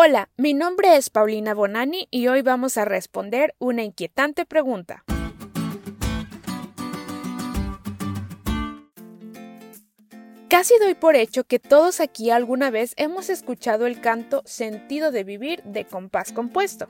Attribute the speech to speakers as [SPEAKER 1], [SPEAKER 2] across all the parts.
[SPEAKER 1] Hola, mi nombre es Paulina Bonani y hoy vamos a responder una inquietante pregunta. Casi doy por hecho que todos aquí alguna vez hemos escuchado el canto Sentido de Vivir de compás compuesto.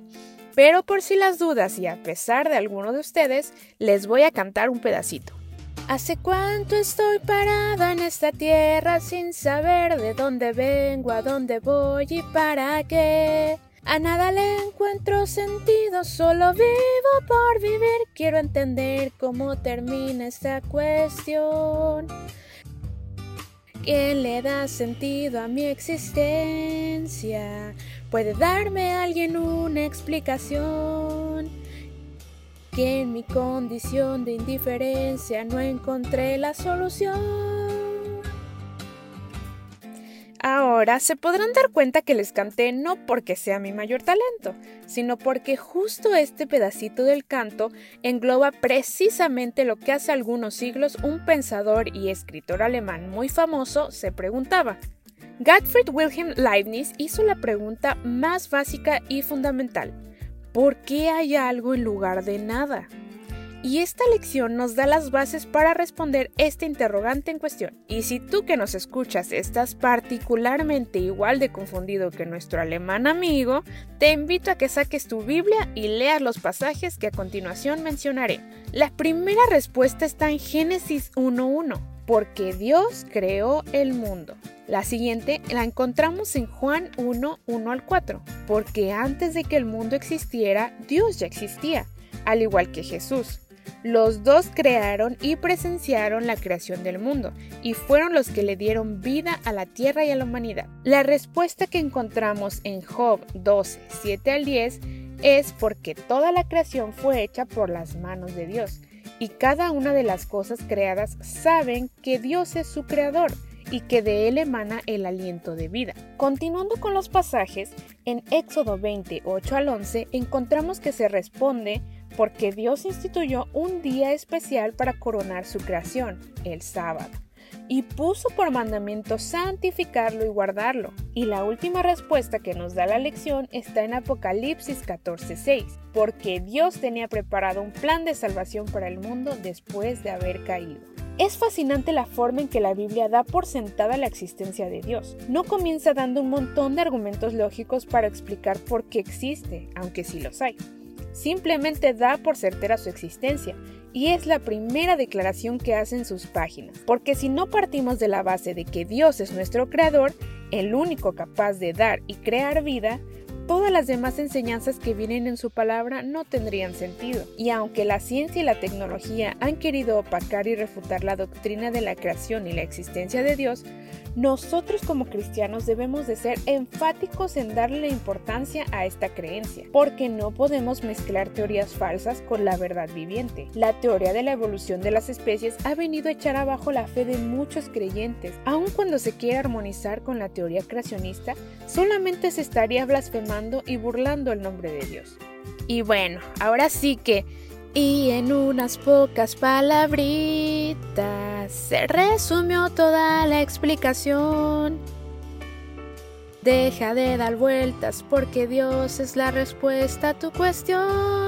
[SPEAKER 1] Pero por si las dudas y a pesar de alguno de ustedes, les voy a cantar un pedacito. Hace cuánto estoy parada en esta tierra sin saber de dónde vengo, a dónde voy y para qué. A nada le encuentro sentido, solo vivo por vivir. Quiero entender cómo termina esta cuestión. ¿Quién le da sentido a mi existencia? ¿Puede darme alguien una explicación? Que en mi condición de indiferencia no encontré la solución. Ahora se podrán dar cuenta que les canté no porque sea mi mayor talento, sino porque justo este pedacito del canto engloba precisamente lo que hace algunos siglos un pensador y escritor alemán muy famoso se preguntaba. Gottfried Wilhelm Leibniz hizo la pregunta más básica y fundamental. ¿Por qué hay algo en lugar de nada? Y esta lección nos da las bases para responder este interrogante en cuestión. Y si tú que nos escuchas estás particularmente igual de confundido que nuestro alemán amigo, te invito a que saques tu Biblia y leas los pasajes que a continuación mencionaré. La primera respuesta está en Génesis 1.1 porque Dios creó el mundo. La siguiente la encontramos en Juan 1, 1 al 4, porque antes de que el mundo existiera, Dios ya existía, al igual que Jesús. Los dos crearon y presenciaron la creación del mundo, y fueron los que le dieron vida a la tierra y a la humanidad. La respuesta que encontramos en Job 12, 7 al 10 es porque toda la creación fue hecha por las manos de Dios y cada una de las cosas creadas saben que Dios es su creador y que de él emana el aliento de vida. Continuando con los pasajes, en Éxodo 28 al 11 encontramos que se responde porque Dios instituyó un día especial para coronar su creación, el sábado y puso por mandamiento santificarlo y guardarlo. Y la última respuesta que nos da la lección está en Apocalipsis 14:6, porque Dios tenía preparado un plan de salvación para el mundo después de haber caído. Es fascinante la forma en que la Biblia da por sentada la existencia de Dios. No comienza dando un montón de argumentos lógicos para explicar por qué existe, aunque sí los hay. Simplemente da por certera su existencia y es la primera declaración que hace en sus páginas, porque si no partimos de la base de que Dios es nuestro creador, el único capaz de dar y crear vida, todas las demás enseñanzas que vienen en su palabra no tendrían sentido. Y aunque la ciencia y la tecnología han querido opacar y refutar la doctrina de la creación y la existencia de Dios, nosotros como cristianos debemos de ser enfáticos en darle importancia a esta creencia, porque no podemos mezclar teorías falsas con la verdad viviente. La teoría de la evolución de las especies ha venido a echar abajo la fe de muchos creyentes, aun cuando se quiere armonizar con la teoría creacionista, solamente se estaría y burlando el nombre de Dios. Y bueno, ahora sí que y en unas pocas palabritas se resumió toda la explicación. Deja de dar vueltas porque Dios es la respuesta a tu cuestión.